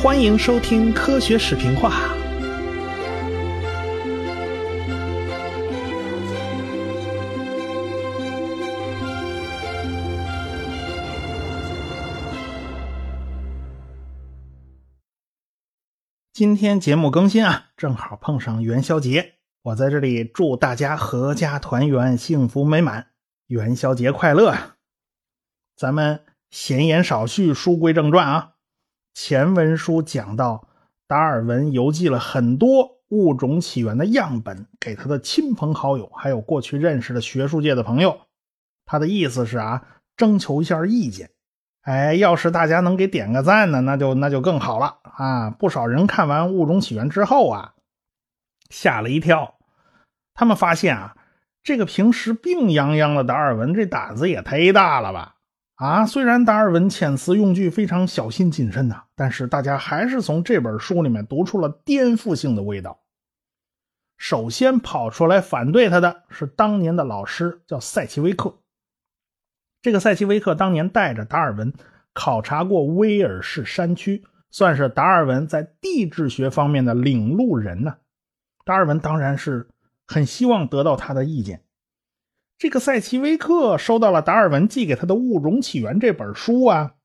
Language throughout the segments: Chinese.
欢迎收听科学视频化。今天节目更新啊，正好碰上元宵节，我在这里祝大家阖家团圆、幸福美满，元宵节快乐啊！咱们闲言少叙，书归正传啊。前文书讲到，达尔文邮寄了很多物种起源的样本给他的亲朋好友，还有过去认识的学术界的朋友。他的意思是啊，征求一下意见。哎，要是大家能给点个赞呢，那就那就更好了啊！不少人看完《物种起源》之后啊，吓了一跳。他们发现啊，这个平时病殃殃的达尔文，这胆子也忒大了吧？啊，虽然达尔文遣词用句非常小心谨慎呐，但是大家还是从这本书里面读出了颠覆性的味道。首先跑出来反对他的是当年的老师，叫塞奇威克。这个塞奇威克当年带着达尔文考察过威尔士山区，算是达尔文在地质学方面的领路人呢。达尔文当然是很希望得到他的意见。这个塞奇威克收到了达尔文寄给他的《物种起源》这本书啊，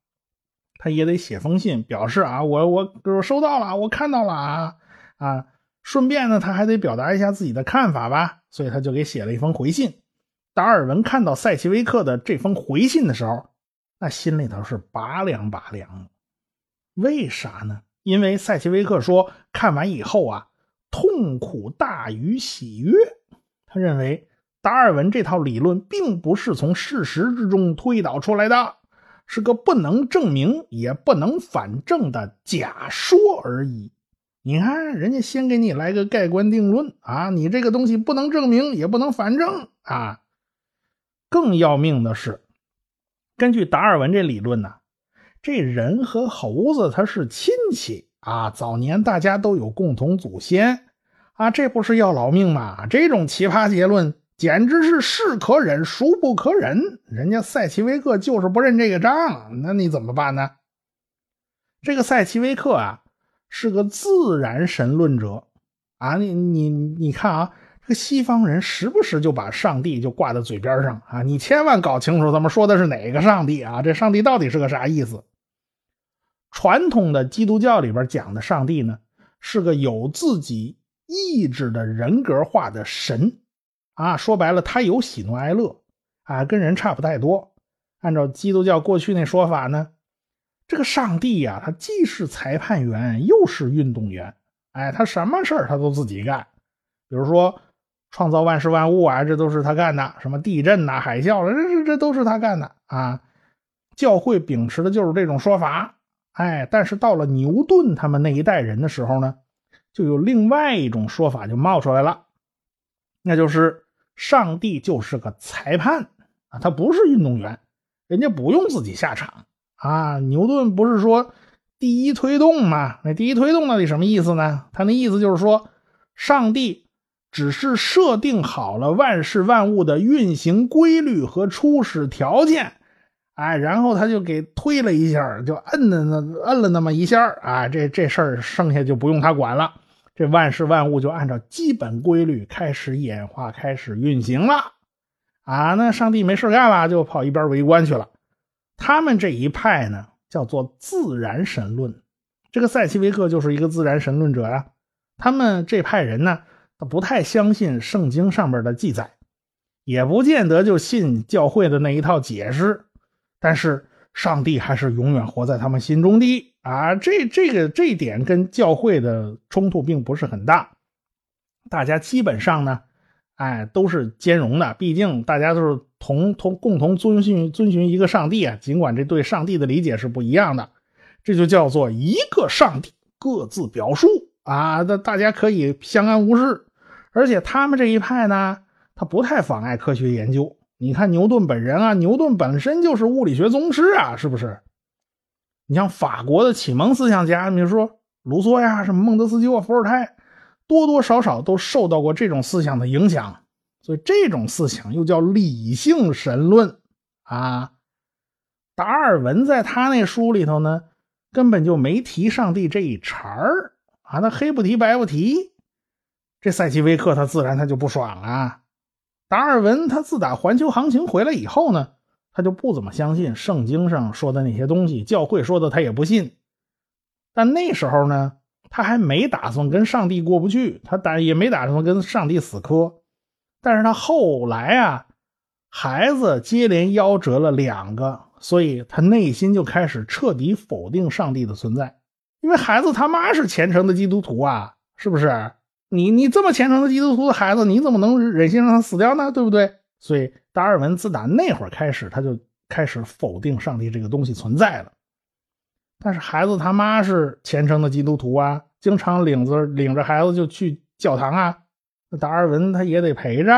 他也得写封信表示啊，我我我收到了，我看到了啊啊，顺便呢，他还得表达一下自己的看法吧，所以他就给写了一封回信。达尔文看到塞奇威克的这封回信的时候，那心里头是拔凉拔凉的。为啥呢？因为塞奇威克说看完以后啊，痛苦大于喜悦。他认为。达尔文这套理论并不是从事实之中推导出来的，是个不能证明也不能反证的假说而已。你看，人家先给你来个盖棺定论啊，你这个东西不能证明也不能反证啊。更要命的是，根据达尔文这理论呢，这人和猴子他是亲戚啊，早年大家都有共同祖先啊，这不是要老命吗？这种奇葩结论。简直是是可忍，孰不可忍！人家塞奇威克就是不认这个账，那你怎么办呢？这个塞奇威克啊，是个自然神论者啊！你你你看啊，这个西方人时不时就把上帝就挂在嘴边上啊！你千万搞清楚，咱们说的是哪个上帝啊？这上帝到底是个啥意思？传统的基督教里边讲的上帝呢，是个有自己意志的人格化的神。啊，说白了，他有喜怒哀乐，啊，跟人差不太多。按照基督教过去那说法呢，这个上帝呀，他既是裁判员，又是运动员。哎，他什么事儿他都自己干，比如说创造万事万物啊，这都是他干的。什么地震呐、海啸了，这这这都是他干的啊。教会秉持的就是这种说法。哎，但是到了牛顿他们那一代人的时候呢，就有另外一种说法就冒出来了，那就是。上帝就是个裁判啊，他不是运动员，人家不用自己下场啊。牛顿不是说第一推动吗？那第一推动到底什么意思呢？他那意思就是说，上帝只是设定好了万事万物的运行规律和初始条件，哎，然后他就给推了一下，就摁了那摁了那么一下啊，这这事儿剩下就不用他管了。这万事万物就按照基本规律开始演化，开始运行了，啊，那上帝没事干了，就跑一边围观去了。他们这一派呢，叫做自然神论。这个塞奇维克就是一个自然神论者呀。他们这派人呢，他不太相信圣经上面的记载，也不见得就信教会的那一套解释，但是上帝还是永远活在他们心中的。啊，这这个这一点跟教会的冲突并不是很大，大家基本上呢，哎，都是兼容的。毕竟大家都是同同共同遵循遵循一个上帝啊，尽管这对上帝的理解是不一样的，这就叫做一个上帝各自表述啊，那大家可以相安无事。而且他们这一派呢，他不太妨碍科学研究。你看牛顿本人啊，牛顿本身就是物理学宗师啊，是不是？你像法国的启蒙思想家，比如说卢梭呀，什么孟德斯鸠啊、伏尔泰，多多少少都受到过这种思想的影响。所以这种思想又叫理性神论啊。达尔文在他那书里头呢，根本就没提上帝这一茬儿啊，他黑不提白不提。这赛奇维克他自然他就不爽啊。达尔文他自打环球航行回来以后呢，他就不怎么相信圣经上说的那些东西，教会说的他也不信。但那时候呢，他还没打算跟上帝过不去，他打也没打算跟上帝死磕。但是他后来啊，孩子接连夭折了两个，所以他内心就开始彻底否定上帝的存在，因为孩子他妈是虔诚的基督徒啊，是不是？你你这么虔诚的基督徒的孩子，你怎么能忍心让他死掉呢？对不对？所以达尔文自打那会儿开始，他就开始否定上帝这个东西存在了。但是孩子他妈是虔诚的基督徒啊，经常领着领着孩子就去教堂啊，那达尔文他也得陪着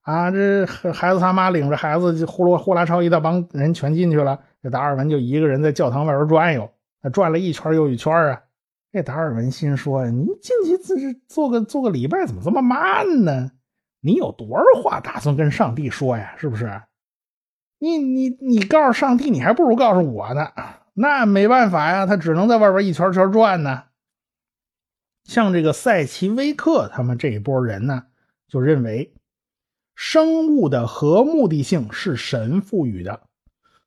啊。这孩子他妈领着孩子就呼噜呼啦超一大帮人全进去了，这达尔文就一个人在教堂外边转悠，转了一圈又一圈啊。这达尔文心说：“你进去自是做个做个礼拜，怎么这么慢呢？你有多少话打算跟上帝说呀？是不是？你你你告诉上帝，你还不如告诉我呢。那没办法呀，他只能在外边一圈圈转呢。像这个塞奇威克他们这一波人呢，就认为生物的核目的性是神赋予的。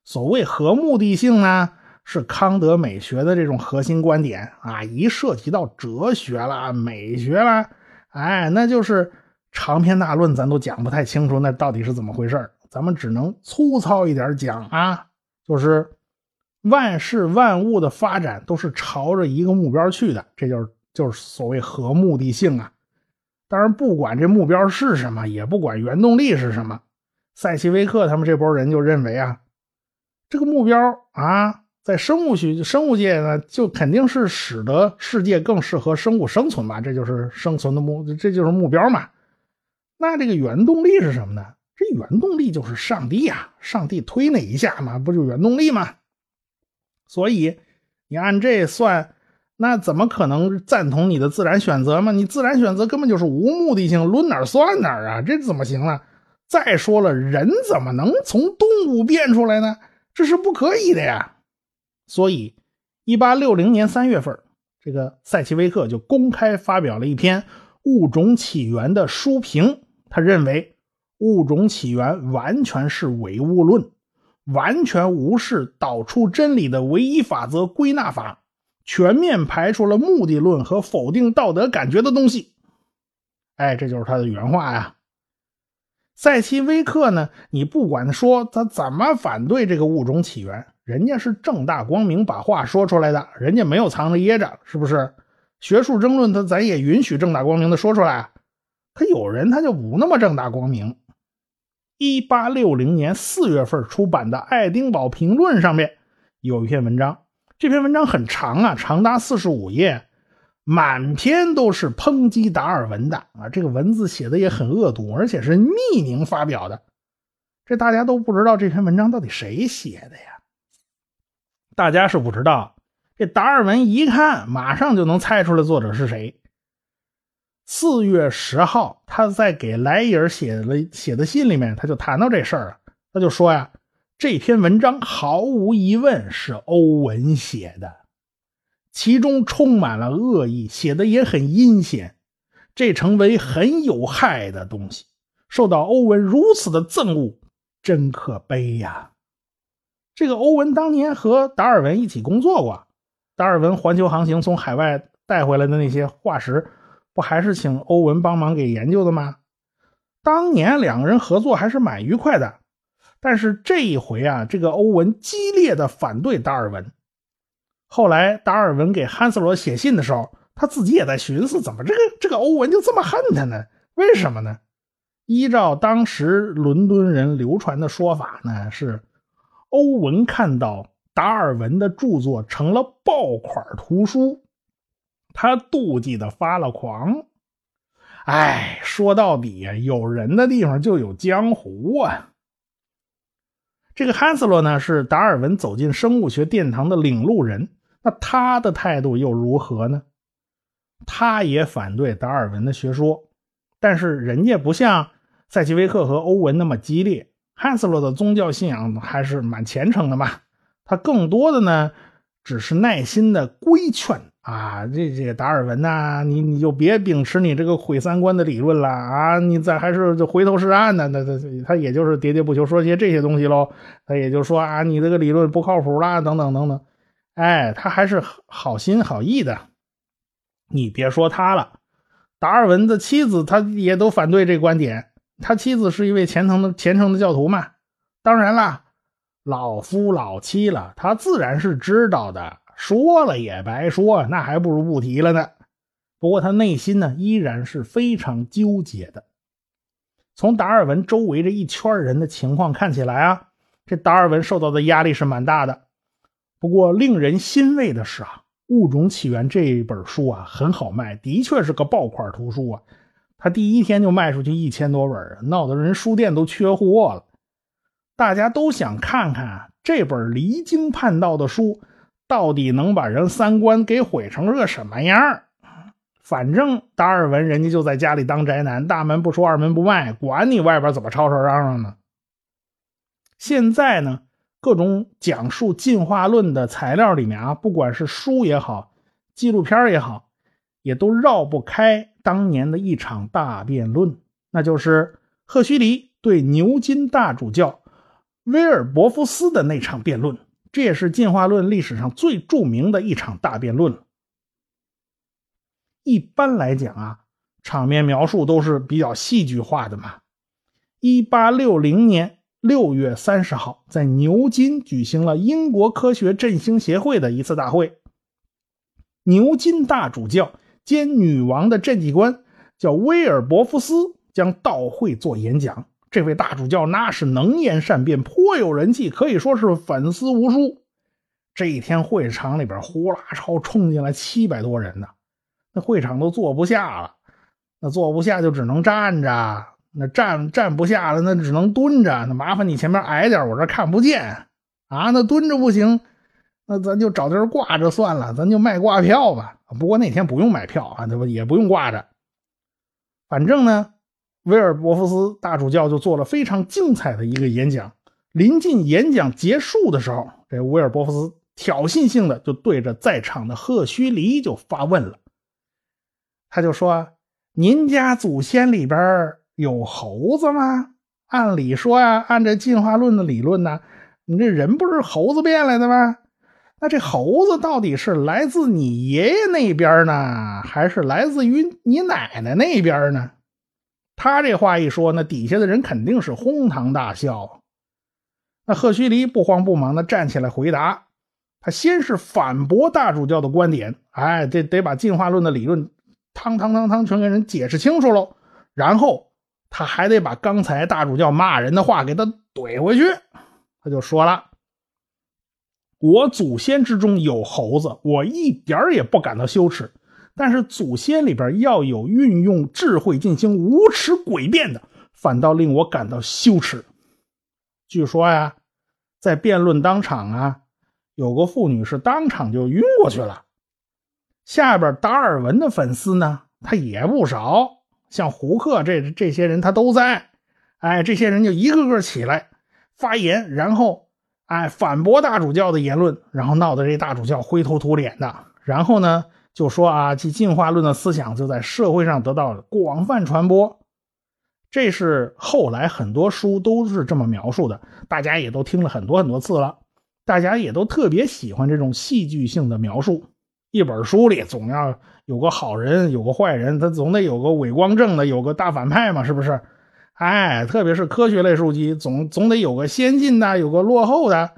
所谓核目的性呢？”是康德美学的这种核心观点啊！一涉及到哲学了、美学了，哎，那就是长篇大论，咱都讲不太清楚，那到底是怎么回事咱们只能粗糙一点讲啊，就是万事万物的发展都是朝着一个目标去的，这就是就是所谓核目的性啊。当然，不管这目标是什么，也不管原动力是什么，塞奇维克他们这波人就认为啊，这个目标啊。在生物学、生物界呢，就肯定是使得世界更适合生物生存嘛，这就是生存的目，这就是目标嘛。那这个原动力是什么呢？这原动力就是上帝呀，上帝推那一下嘛，不就原动力吗？所以你按这算，那怎么可能赞同你的自然选择嘛？你自然选择根本就是无目的性，抡哪儿算哪儿啊，这怎么行呢？再说了，人怎么能从动物变出来呢？这是不可以的呀。所以，一八六零年三月份，这个塞奇威克就公开发表了一篇《物种起源》的书评。他认为，物种起源完全是唯物论，完全无视导出真理的唯一法则——归纳法，全面排除了目的论和否定道德感觉的东西。哎，这就是他的原话呀。塞奇威克呢，你不管说他怎么反对这个物种起源。人家是正大光明把话说出来的，人家没有藏着掖着，是不是？学术争论他咱也允许正大光明的说出来。可有人他就不那么正大光明。一八六零年四月份出版的《爱丁堡评论》上面有一篇文章，这篇文章很长啊，长达四十五页，满篇都是抨击达尔文的啊。这个文字写的也很恶毒，而且是匿名发表的。这大家都不知道这篇文章到底谁写的呀？大家是不知道，这达尔文一看，马上就能猜出来作者是谁。四月十号，他在给莱伊尔写了写的信里面，他就谈到这事儿了。他就说呀，这篇文章毫无疑问是欧文写的，其中充满了恶意，写的也很阴险，这成为很有害的东西，受到欧文如此的憎恶，真可悲呀。这个欧文当年和达尔文一起工作过，达尔文环球航行从海外带回来的那些化石，不还是请欧文帮忙给研究的吗？当年两个人合作还是蛮愉快的。但是这一回啊，这个欧文激烈的反对达尔文。后来达尔文给汉斯罗写信的时候，他自己也在寻思，怎么这个这个欧文就这么恨他呢？为什么呢？依照当时伦敦人流传的说法呢，是。欧文看到达尔文的著作成了爆款图书，他妒忌的发了狂。哎，说到底呀，有人的地方就有江湖啊。这个汉斯洛呢，是达尔文走进生物学殿堂的领路人，那他的态度又如何呢？他也反对达尔文的学说，但是人家不像塞奇维克和欧文那么激烈。汉斯洛的宗教信仰还是蛮虔诚的嘛，他更多的呢只是耐心的规劝啊，这这达尔文呐，你你就别秉持你这个毁三观的理论了啊，你再还是就回头是岸呢，那他他也就是喋喋不休说些这些东西喽，他也就说啊，你这个理论不靠谱啦，等等等等，哎，他还是好心好意的，你别说他了。达尔文的妻子，他也都反对这观点。他妻子是一位虔诚的虔诚的教徒嘛？当然啦，老夫老妻了，他自然是知道的。说了也白说，那还不如不提了呢。不过他内心呢，依然是非常纠结的。从达尔文周围这一圈人的情况看起来啊，这达尔文受到的压力是蛮大的。不过令人欣慰的是啊。《物种起源》这本书啊，很好卖，的确是个爆款图书啊。他第一天就卖出去一千多本，闹得人书店都缺货了。大家都想看看这本离经叛道的书，到底能把人三观给毁成个什么样反正达尔文人家就在家里当宅男，大门不出二门不迈，管你外边怎么吵吵嚷嚷呢。现在呢？各种讲述进化论的材料里面啊，不管是书也好，纪录片也好，也都绕不开当年的一场大辩论，那就是赫胥黎对牛津大主教威尔伯夫斯的那场辩论。这也是进化论历史上最著名的一场大辩论一般来讲啊，场面描述都是比较戏剧化的嘛。一八六零年。六月三十号，在牛津举行了英国科学振兴协会的一次大会。牛津大主教兼女王的政绩官叫威尔伯夫斯将到会做演讲。这位大主教那是能言善辩，颇有人气，可以说是粉丝无数。这一天会场里边呼啦超冲进来七百多人呢，那会场都坐不下了，那坐不下就只能站着。那站站不下了，那只能蹲着。那麻烦你前面矮点，我这看不见啊。那蹲着不行，那咱就找地儿挂着算了，咱就卖挂票吧。不过那天不用买票啊，对吧也不用挂着。反正呢，威尔伯夫斯大主教就做了非常精彩的一个演讲。临近演讲结束的时候，这威尔伯夫斯挑衅性的就对着在场的赫胥黎就发问了。他就说：“您家祖先里边。”有猴子吗？按理说呀，按这进化论的理论呢，你这人不是猴子变来的吗？那这猴子到底是来自你爷爷那边呢，还是来自于你奶奶那边呢？他这话一说，那底下的人肯定是哄堂大笑。那赫胥黎不慌不忙的站起来回答，他先是反驳大主教的观点，哎，这得把进化论的理论，汤汤汤汤全给人解释清楚喽，然后。他还得把刚才大主教骂人的话给他怼回去。他就说了：“我祖先之中有猴子，我一点也不感到羞耻。但是祖先里边要有运用智慧进行无耻诡辩的，反倒令我感到羞耻。”据说呀，在辩论当场啊，有个妇女是当场就晕过去了。下边达尔文的粉丝呢，他也不少。像胡克这这些人他都在，哎，这些人就一个个起来发言，然后哎反驳大主教的言论，然后闹得这大主教灰头土脸的。然后呢就说啊，其进化论的思想就在社会上得到了广泛传播。这是后来很多书都是这么描述的，大家也都听了很多很多次了，大家也都特别喜欢这种戏剧性的描述。一本书里总要有个好人，有个坏人，他总得有个伪光正的，有个大反派嘛，是不是？哎，特别是科学类书籍，总总得有个先进的，有个落后的。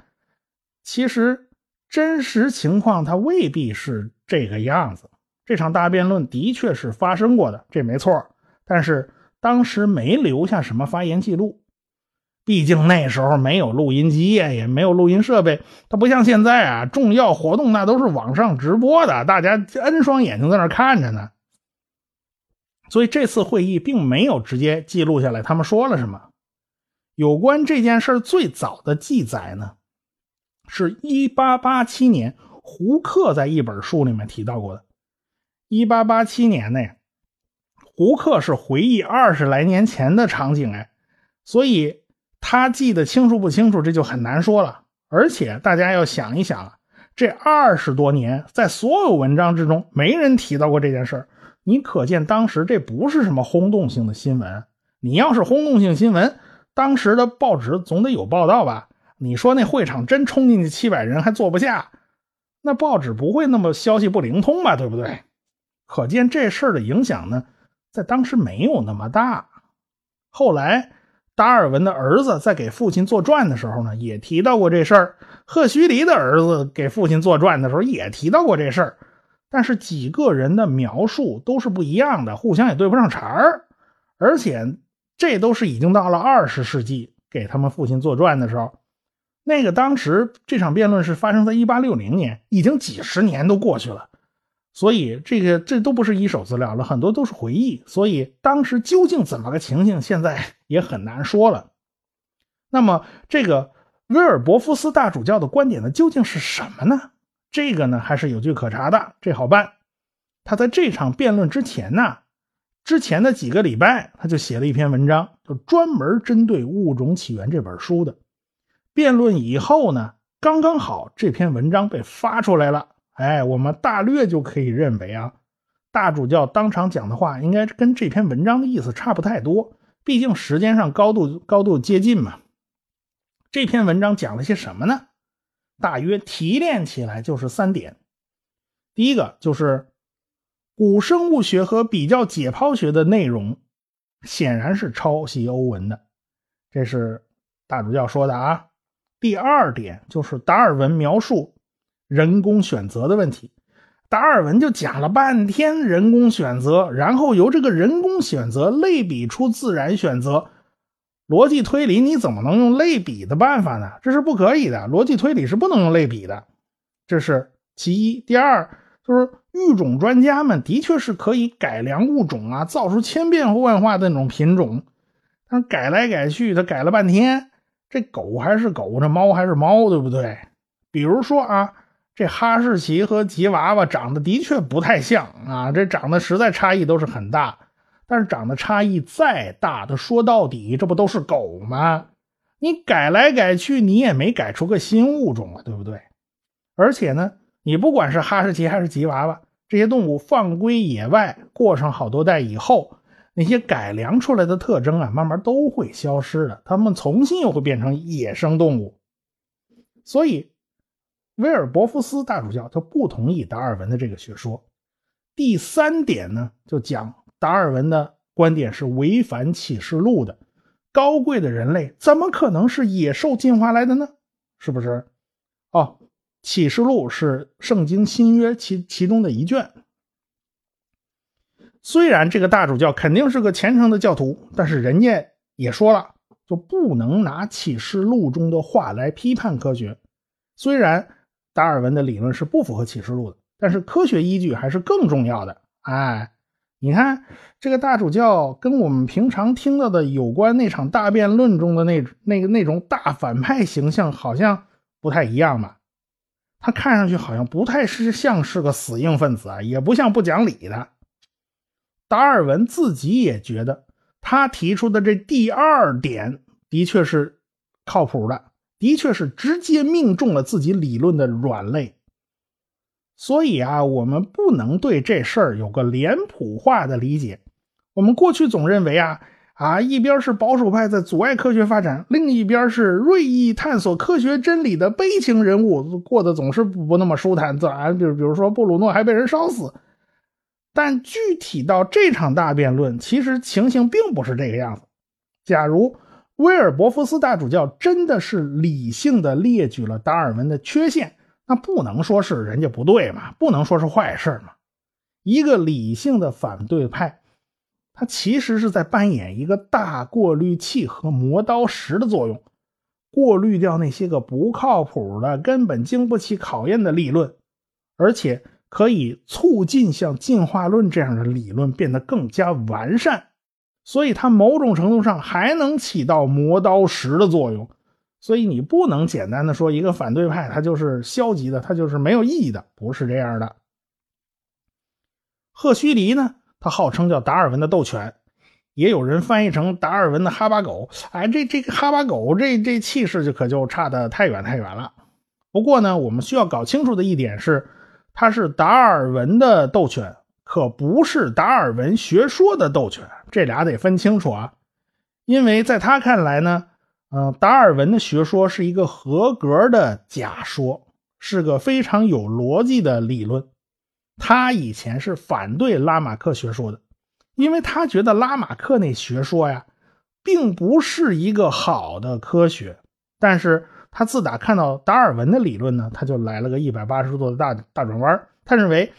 其实真实情况它未必是这个样子。这场大辩论的确是发生过的，这没错。但是当时没留下什么发言记录。毕竟那时候没有录音机呀，也没有录音设备，它不像现在啊，重要活动那都是网上直播的，大家 N 双眼睛在那看着呢。所以这次会议并没有直接记录下来他们说了什么。有关这件事最早的记载呢，是1887年胡克在一本书里面提到过的。1887年呢，胡克是回忆二十来年前的场景，哎，所以。他记得清楚不清楚，这就很难说了。而且大家要想一想，这二十多年，在所有文章之中，没人提到过这件事儿。你可见当时这不是什么轰动性的新闻。你要是轰动性新闻，当时的报纸总得有报道吧？你说那会场真冲进去七百人还坐不下，那报纸不会那么消息不灵通吧？对不对？可见这事儿的影响呢，在当时没有那么大。后来达尔文的儿子在给父亲作传的时候呢，也提到过这事儿。赫胥黎的儿子给父亲作传的时候也提到过这事儿。但是几个人的描述都是不一样的，互相也对不上茬儿，而且这都是已经到了二十世纪给他们父亲作传的时候，那个当时这场辩论是发生在一八六零年，已经几十年都过去了，所以这个这都不是一手资料了，很多都是回忆，所以当时究竟怎么个情形，现在也很难说了。那么这个威尔伯夫斯大主教的观点呢，究竟是什么呢？这个呢还是有据可查的，这好办。他在这场辩论之前呢，之前的几个礼拜，他就写了一篇文章，就专门针对《物种起源》这本书的。辩论以后呢，刚刚好这篇文章被发出来了。哎，我们大略就可以认为啊，大主教当场讲的话应该跟这篇文章的意思差不太多，毕竟时间上高度高度接近嘛。这篇文章讲了些什么呢？大约提炼起来就是三点，第一个就是古生物学和比较解剖学的内容显然是抄袭欧文的，这是大主教说的啊。第二点就是达尔文描述人工选择的问题，达尔文就讲了半天人工选择，然后由这个人工选择类比出自然选择。逻辑推理你怎么能用类比的办法呢？这是不可以的。逻辑推理是不能用类比的，这是其一。第二，就是育种专家们的确是可以改良物种啊，造出千变万化的那种品种，但是改来改去，他改了半天，这狗还是狗，这猫还是猫，对不对？比如说啊，这哈士奇和吉娃娃长得的确不太像啊，这长得实在差异都是很大。但是长得差异再大，的说到底，这不都是狗吗？你改来改去，你也没改出个新物种啊，对不对？而且呢，你不管是哈士奇还是吉娃娃，这些动物放归野外，过上好多代以后，那些改良出来的特征啊，慢慢都会消失的，它们重新又会变成野生动物。所以，威尔伯夫斯大主教他不同意达尔文的这个学说。第三点呢，就讲。达尔文的观点是违反启示录的。高贵的人类怎么可能是野兽进化来的呢？是不是？哦，启示录是圣经新约其其中的一卷。虽然这个大主教肯定是个虔诚的教徒，但是人家也说了，就不能拿启示录中的话来批判科学。虽然达尔文的理论是不符合启示录的，但是科学依据还是更重要的。哎。你看，这个大主教跟我们平常听到的有关那场大辩论中的那那个那种大反派形象好像不太一样吧？他看上去好像不太是像是个死硬分子啊，也不像不讲理的。达尔文自己也觉得，他提出的这第二点的确是靠谱的，的确是直接命中了自己理论的软肋。所以啊，我们不能对这事儿有个脸谱化的理解。我们过去总认为啊啊，一边是保守派在阻碍科学发展，另一边是锐意探索科学真理的悲情人物，过得总是不那么舒坦自然。比如，比如说布鲁诺还被人烧死。但具体到这场大辩论，其实情形并不是这个样子。假如威尔伯夫斯大主教真的是理性的列举了达尔文的缺陷。那不能说是人家不对嘛，不能说是坏事嘛。一个理性的反对派，他其实是在扮演一个大过滤器和磨刀石的作用，过滤掉那些个不靠谱的、根本经不起考验的理论，而且可以促进像进化论这样的理论变得更加完善。所以，它某种程度上还能起到磨刀石的作用。所以你不能简单的说一个反对派他就是消极的，他就是没有意义的，不是这样的。赫胥黎呢，他号称叫达尔文的斗犬，也有人翻译成达尔文的哈巴狗。哎，这这个哈巴狗这这气势就可就差的太远太远了。不过呢，我们需要搞清楚的一点是，他是达尔文的斗犬，可不是达尔文学说的斗犬，这俩得分清楚啊。因为在他看来呢，嗯，达尔文的学说是一个合格的假说，是个非常有逻辑的理论。他以前是反对拉马克学说的，因为他觉得拉马克那学说呀，并不是一个好的科学。但是他自打看到达尔文的理论呢，他就来了个一百八十度的大大转弯。他认为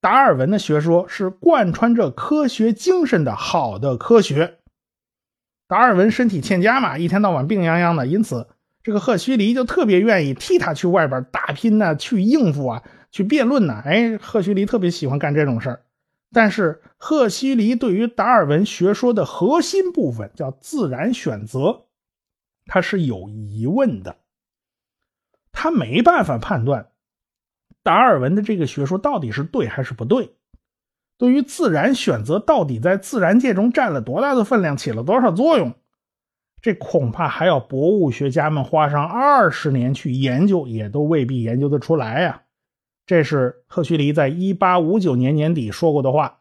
达尔文的学说是贯穿着科学精神的好的科学。达尔文身体欠佳嘛，一天到晚病殃殃的，因此这个赫胥黎就特别愿意替他去外边打拼呢，去应付啊，去辩论呢。哎，赫胥黎特别喜欢干这种事儿。但是赫胥黎对于达尔文学说的核心部分叫自然选择，他是有疑问的，他没办法判断达尔文的这个学说到底是对还是不对。对于自然选择到底在自然界中占了多大的分量，起了多少作用，这恐怕还要博物学家们花上二十年去研究，也都未必研究得出来呀。这是赫胥黎在1859年年底说过的话。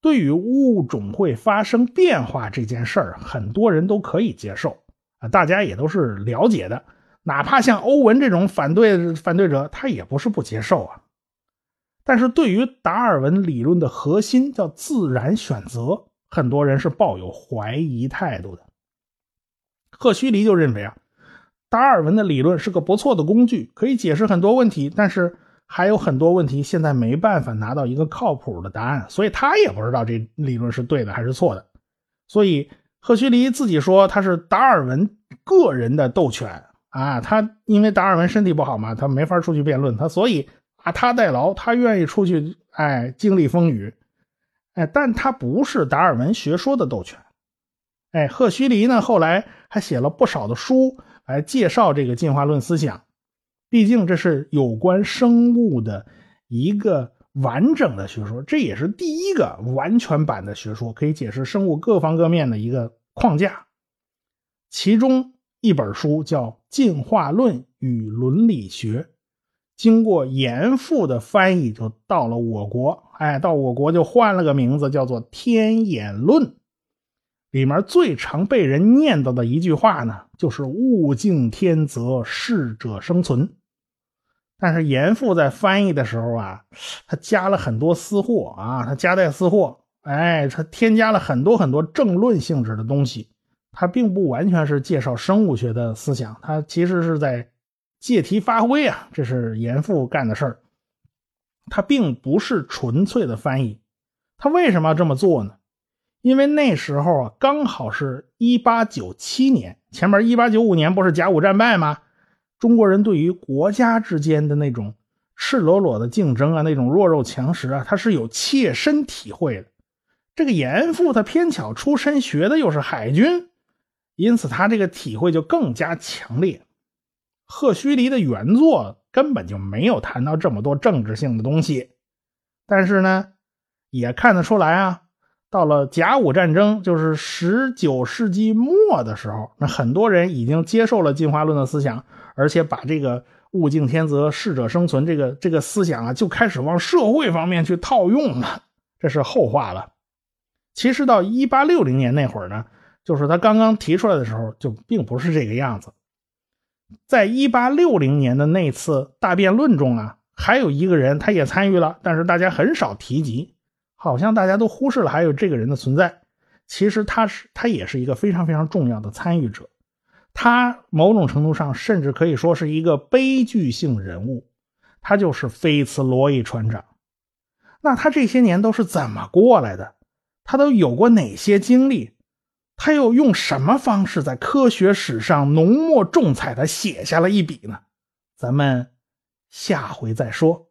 对于物种会发生变化这件事儿，很多人都可以接受啊，大家也都是了解的。哪怕像欧文这种反对反对者，他也不是不接受啊。但是对于达尔文理论的核心叫自然选择，很多人是抱有怀疑态度的。赫胥黎就认为啊，达尔文的理论是个不错的工具，可以解释很多问题，但是还有很多问题现在没办法拿到一个靠谱的答案，所以他也不知道这理论是对的还是错的。所以赫胥黎自己说他是达尔文个人的斗犬啊，他因为达尔文身体不好嘛，他没法出去辩论，他所以。把他代劳，他愿意出去，哎，经历风雨，哎，但他不是达尔文学说的斗犬，哎，赫胥黎呢，后来还写了不少的书来介绍这个进化论思想，毕竟这是有关生物的一个完整的学说，这也是第一个完全版的学说，可以解释生物各方各面的一个框架。其中一本书叫《进化论与伦理学》。经过严复的翻译，就到了我国。哎，到我国就换了个名字，叫做《天演论》。里面最常被人念叨的一句话呢，就是“物竞天择，适者生存”。但是严复在翻译的时候啊，他加了很多私货啊，他夹带私货。哎，他添加了很多很多政论性质的东西。他并不完全是介绍生物学的思想，他其实是在。借题发挥啊，这是严复干的事儿。他并不是纯粹的翻译，他为什么要这么做呢？因为那时候啊，刚好是一八九七年，前面一八九五年不是甲午战败吗？中国人对于国家之间的那种赤裸裸的竞争啊，那种弱肉强食啊，他是有切身体会的。这个严复他偏巧出身学的又是海军，因此他这个体会就更加强烈。赫胥黎的原作根本就没有谈到这么多政治性的东西，但是呢，也看得出来啊，到了甲午战争，就是十九世纪末的时候，那很多人已经接受了进化论的思想，而且把这个“物竞天择，适者生存”这个这个思想啊，就开始往社会方面去套用了。这是后话了。其实到一八六零年那会儿呢，就是他刚刚提出来的时候，就并不是这个样子。在一八六零年的那次大辩论中啊，还有一个人他也参与了，但是大家很少提及，好像大家都忽视了还有这个人的存在。其实他是他也是一个非常非常重要的参与者，他某种程度上甚至可以说是一个悲剧性人物，他就是菲茨罗伊船长。那他这些年都是怎么过来的？他都有过哪些经历？他又用什么方式在科学史上浓墨重彩的写下了一笔呢？咱们下回再说。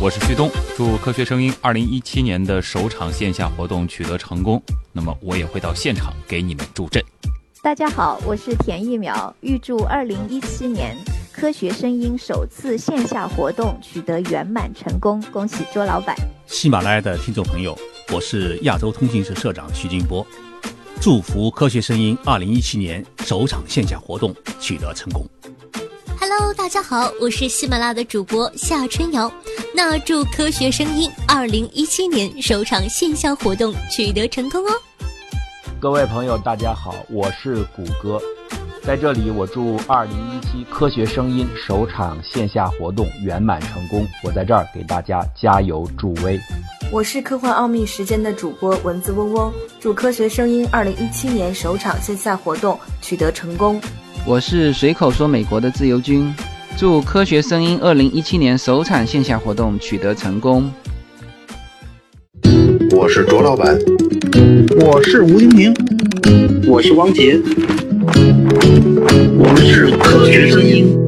我是旭东，祝科学声音二零一七年的首场线下活动取得成功。那么我也会到现场给你们助阵。大家好，我是田一苗，预祝二零一七年科学声音首次线下活动取得圆满成功，恭喜周老板！喜马拉雅的听众朋友，我是亚洲通信社社长徐金波，祝福科学声音二零一七年首场线下活动取得成功。Hello，大家好，我是喜马拉雅的主播夏春瑶。那祝科学声音二零一七年首场线下活动取得成功哦。各位朋友，大家好，我是谷歌，在这里我祝二零一七科学声音首场线下活动圆满成功。我在这儿给大家加油助威。我是科幻奥秘时间的主播蚊子嗡嗡，祝科学声音二零一七年首场线下活动取得成功。我是随口说美国的自由军，祝科学声音二零一七年首场线下活动取得成功。我是卓老板，我是吴金平，我是汪杰，我们是科学声音。